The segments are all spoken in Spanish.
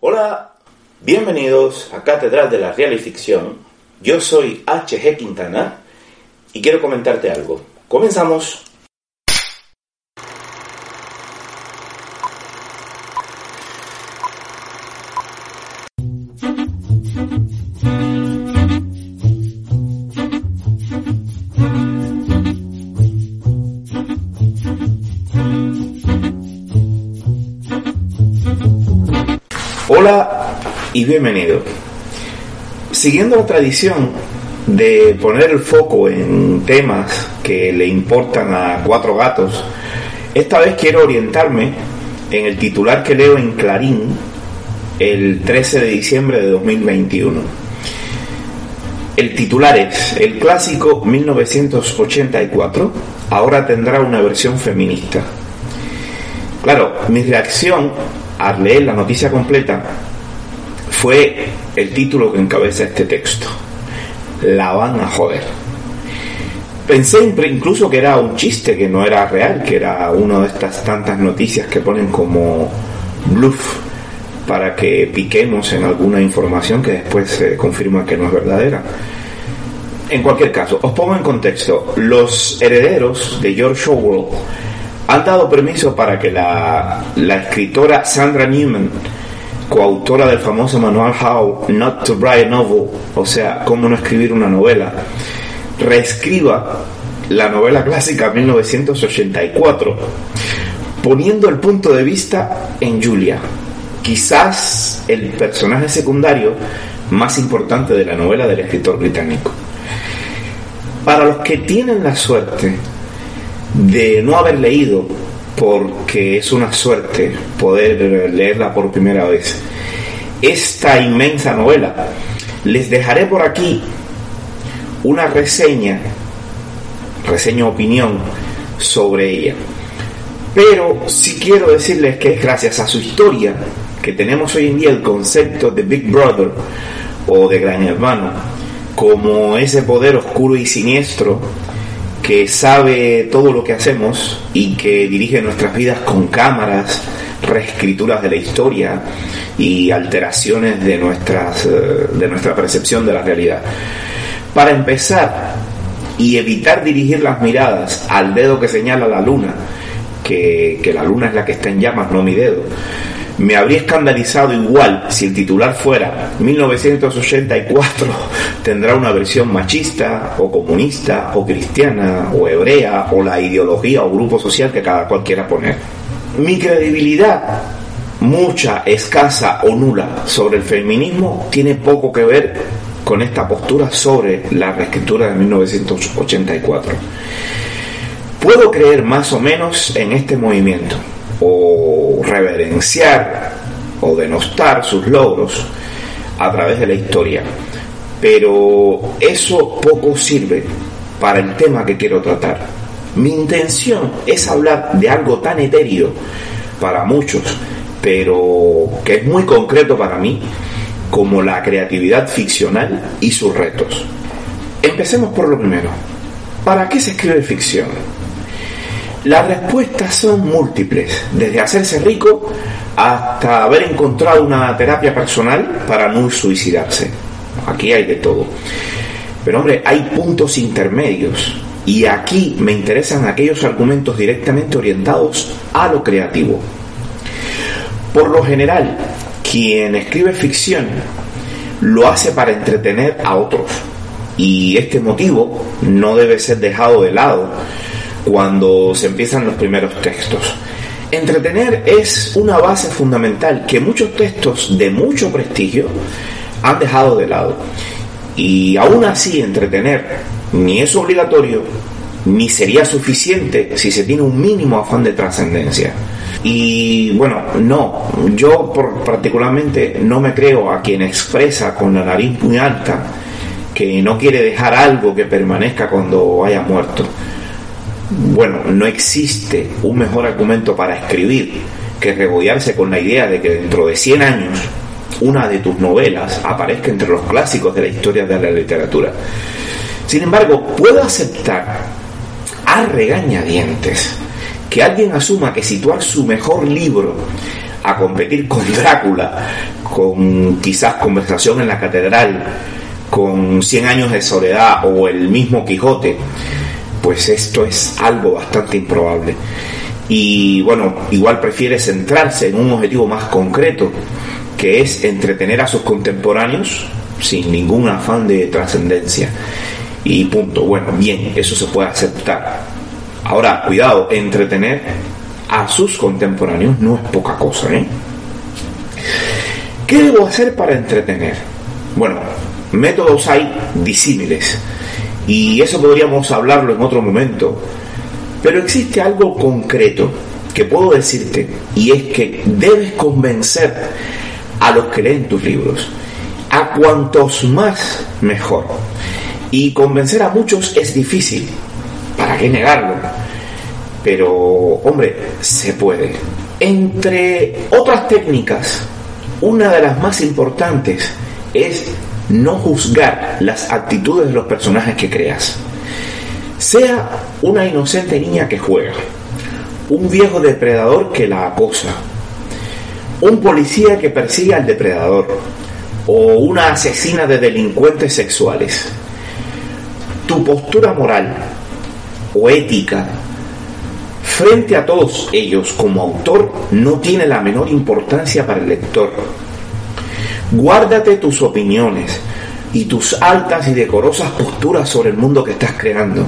Hola, bienvenidos a Catedral de la Real y Ficción. Yo soy HG Quintana y quiero comentarte algo. Comenzamos. Hola y bienvenido. Siguiendo la tradición de poner el foco en temas que le importan a cuatro gatos, esta vez quiero orientarme en el titular que leo en Clarín el 13 de diciembre de 2021. El titular es El clásico 1984 ahora tendrá una versión feminista. Claro, mi reacción al leer la noticia completa fue el título que encabeza este texto. La van a joder. Pensé incluso que era un chiste, que no era real, que era una de estas tantas noticias que ponen como bluff para que piquemos en alguna información que después se confirma que no es verdadera. En cualquier caso, os pongo en contexto. Los herederos de George Orwell han dado permiso para que la, la escritora Sandra Newman, coautora del famoso manual How Not to Write a Novel, o sea, cómo no escribir una novela, reescriba la novela clásica 1984, poniendo el punto de vista en Julia, quizás el personaje secundario más importante de la novela del escritor británico. Para los que tienen la suerte de no haber leído, porque es una suerte poder leerla por primera vez, esta inmensa novela, les dejaré por aquí una reseña, reseña opinión sobre ella. Pero si quiero decirles que es gracias a su historia que tenemos hoy en día el concepto de Big Brother o de Gran Hermano como ese poder oscuro y siniestro que sabe todo lo que hacemos y que dirige nuestras vidas con cámaras, reescrituras de la historia y alteraciones de, nuestras, eh, de nuestra percepción de la realidad. Para empezar y evitar dirigir las miradas al dedo que señala la luna, que, que la luna es la que está en llamas, no mi dedo, me habría escandalizado igual si el titular fuera 1984 tendrá una versión machista o comunista o cristiana o hebrea o la ideología o grupo social que cada cual quiera poner. Mi credibilidad, mucha, escasa o nula sobre el feminismo tiene poco que ver con esta postura sobre la reescritura de 1984. Puedo creer más o menos en este movimiento o reverenciar o denostar sus logros a través de la historia. Pero eso poco sirve para el tema que quiero tratar. Mi intención es hablar de algo tan etéreo para muchos, pero que es muy concreto para mí, como la creatividad ficcional y sus retos. Empecemos por lo primero. ¿Para qué se escribe ficción? Las respuestas son múltiples, desde hacerse rico hasta haber encontrado una terapia personal para no suicidarse. Aquí hay de todo. Pero hombre, hay puntos intermedios y aquí me interesan aquellos argumentos directamente orientados a lo creativo. Por lo general, quien escribe ficción lo hace para entretener a otros y este motivo no debe ser dejado de lado cuando se empiezan los primeros textos. Entretener es una base fundamental que muchos textos de mucho prestigio han dejado de lado. Y aún así entretener ni es obligatorio ni sería suficiente si se tiene un mínimo afán de trascendencia. Y bueno, no, yo particularmente no me creo a quien expresa con la nariz muy alta que no quiere dejar algo que permanezca cuando haya muerto. Bueno, no existe un mejor argumento para escribir que regodearse con la idea de que dentro de 100 años una de tus novelas aparezca entre los clásicos de la historia de la literatura. Sin embargo, puedo aceptar a regañadientes que alguien asuma que situar su mejor libro a competir con Drácula, con quizás Conversación en la Catedral, con Cien años de soledad o el mismo Quijote, pues esto es algo bastante improbable. Y bueno, igual prefiere centrarse en un objetivo más concreto, que es entretener a sus contemporáneos sin ningún afán de trascendencia. Y punto. Bueno, bien, eso se puede aceptar. Ahora, cuidado, entretener a sus contemporáneos no es poca cosa, ¿eh? ¿Qué debo hacer para entretener? Bueno, métodos hay disímiles y eso podríamos hablarlo en otro momento, pero existe algo concreto que puedo decirte y es que debes convencer a los que leen tus libros, a cuantos más mejor. Y convencer a muchos es difícil, ¿para qué negarlo? Pero, hombre, se puede. Entre otras técnicas, una de las más importantes es no juzgar las actitudes de los personajes que creas. Sea una inocente niña que juega, un viejo depredador que la acosa, un policía que persigue al depredador o una asesina de delincuentes sexuales. Tu postura moral o ética frente a todos ellos como autor no tiene la menor importancia para el lector. Guárdate tus opiniones y tus altas y decorosas posturas sobre el mundo que estás creando.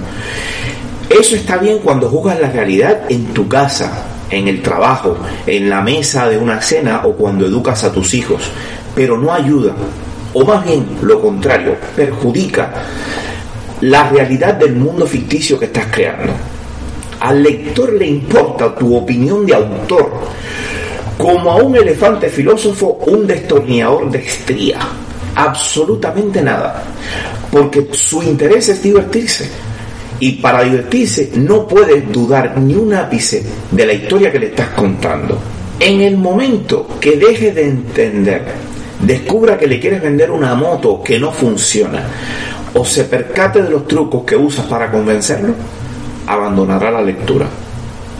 Eso está bien cuando juzgas la realidad en tu casa, en el trabajo, en la mesa de una cena o cuando educas a tus hijos, pero no ayuda, o más bien lo contrario, perjudica la realidad del mundo ficticio que estás creando. Al lector le importa tu opinión de autor, como a un elefante filósofo un destornillador de estría. Absolutamente nada. Porque su interés es divertirse y para divertirse no puedes dudar ni un ápice de la historia que le estás contando. En el momento que deje de entender, descubra que le quieres vender una moto que no funciona, o se percate de los trucos que usas para convencerlo, abandonará la lectura,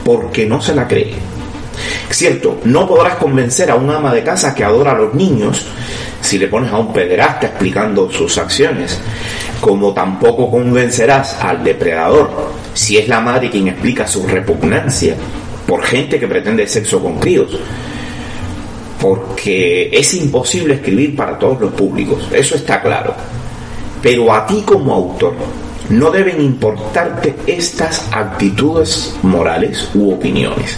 porque no se la cree. Cierto, no podrás convencer a un ama de casa que adora a los niños si le pones a un pederasta explicando sus acciones, como tampoco convencerás al depredador si es la madre quien explica su repugnancia por gente que pretende sexo con críos. Porque es imposible escribir para todos los públicos, eso está claro. Pero a ti como autor no deben importarte estas actitudes morales u opiniones.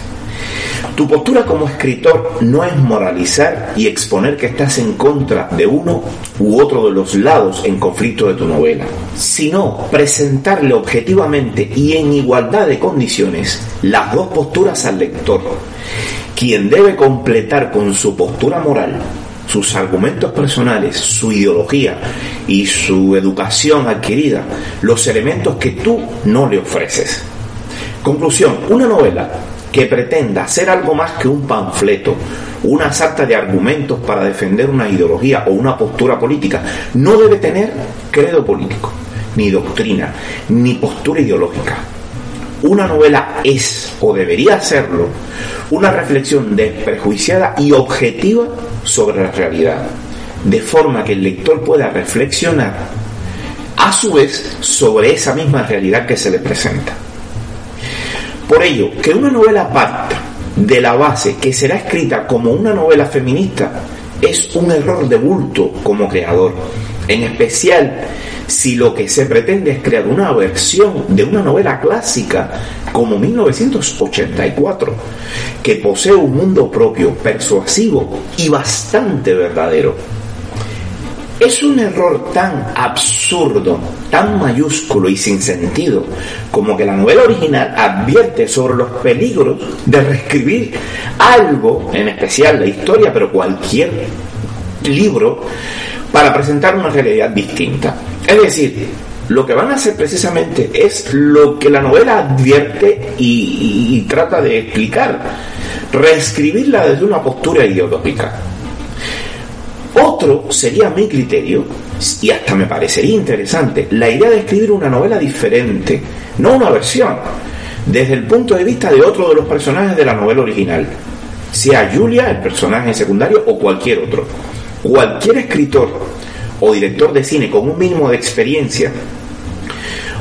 Tu postura como escritor no es moralizar y exponer que estás en contra de uno u otro de los lados en conflicto de tu novela, sino presentarle objetivamente y en igualdad de condiciones las dos posturas al lector, quien debe completar con su postura moral sus argumentos personales, su ideología y su educación adquirida, los elementos que tú no le ofreces. Conclusión, una novela que pretenda ser algo más que un panfleto, una sarta de argumentos para defender una ideología o una postura política, no debe tener credo político, ni doctrina, ni postura ideológica. Una novela es, o debería serlo, una reflexión desprejuiciada y objetiva sobre la realidad, de forma que el lector pueda reflexionar a su vez sobre esa misma realidad que se le presenta. Por ello, que una novela parta de la base que será escrita como una novela feminista es un error de bulto como creador, en especial si lo que se pretende es crear una versión de una novela clásica como 1984, que posee un mundo propio, persuasivo y bastante verdadero. Es un error tan absurdo, tan mayúsculo y sin sentido, como que la novela original advierte sobre los peligros de reescribir algo, en especial la historia, pero cualquier libro, para presentar una realidad distinta. Es decir, lo que van a hacer precisamente es lo que la novela advierte y, trata de explicar, reescribirla desde una postura ideológica. Sería mi criterio, y hasta me parecería interesante, la idea de escribir una novela diferente, no una versión, desde el punto de vista de otro de los personajes de la novela original. sea Julia, el personaje secundario, o cualquier otro. Cualquier escritor o director de cine con un mínimo de experiencia,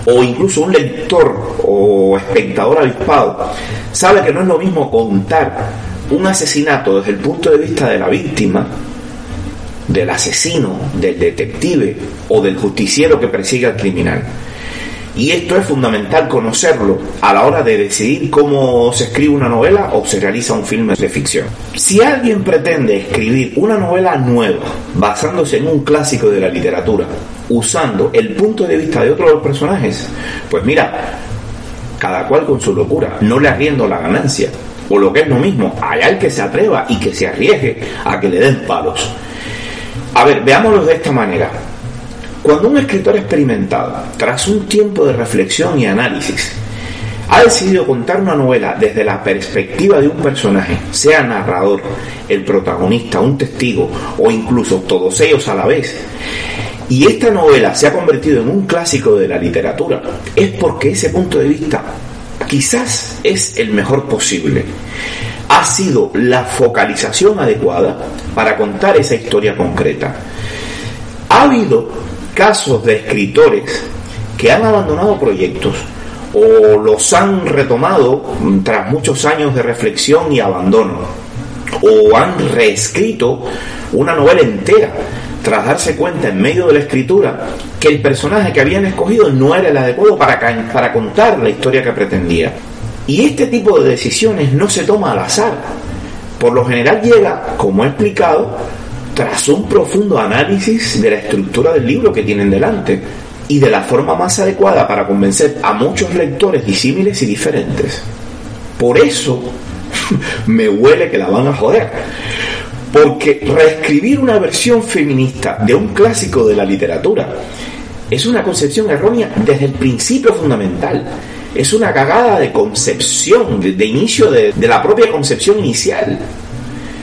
o incluso un lector o espectador avispado, sabe que no es lo mismo contar un asesinato desde el punto de vista de la víctima, del asesino, del detective o del justiciero que persigue al criminal y esto es fundamental conocerlo a la hora de decidir cómo se escribe una novela o se realiza un filme de ficción. Si alguien pretende escribir una novela nueva basándose en un clásico de la literatura, usando el punto de vista de otro de los personajes, pues mira, cada cual con su locura, no le arriendo la ganancia. O lo que es lo mismo, hay el que se atreva y que se arriesgue a que le den palos. A ver, veámoslo de esta manera. Cuando un escritor experimentado, tras un tiempo de reflexión y análisis, ha decidido contar una novela desde la perspectiva de un personaje, sea narrador, el protagonista, un testigo o incluso todos ellos a la vez, y esta novela se ha convertido en un clásico de la literatura, es porque ese punto de vista quizás es el mejor posible. Ha sido la focalización adecuada para contar esa historia concreta. Ha habido casos de escritores que han abandonado proyectos o los han retomado tras muchos años de reflexión y abandono, o han reescrito una novela entera tras darse cuenta en medio de la escritura que el personaje que habían escogido no era el adecuado para, contar la historia que pretendía. Y este tipo de decisiones no se toma al azar. Por lo general llega, como he explicado, tras un profundo análisis de la estructura del libro que tienen delante y de la forma más adecuada para convencer a muchos lectores disímiles y diferentes. Por eso me huele que la van a joder. Porque reescribir una versión feminista de un clásico de la literatura es una concepción errónea desde el principio fundamental. Es una cagada de concepción, de, inicio de, de la propia concepción inicial,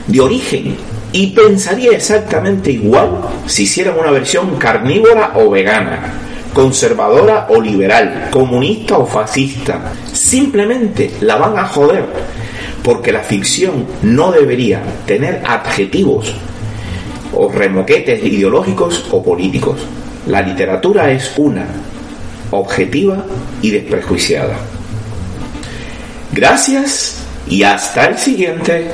de origen y pensaría exactamente igual si hicieran una versión carnívora o vegana, conservadora o liberal, comunista o fascista. Simplemente la van a joder, porque la ficción no debería tener adjetivos o remoquetes ideológicos o políticos. La literatura es una, objetiva y desprejuiciada. Gracias y hasta el siguiente.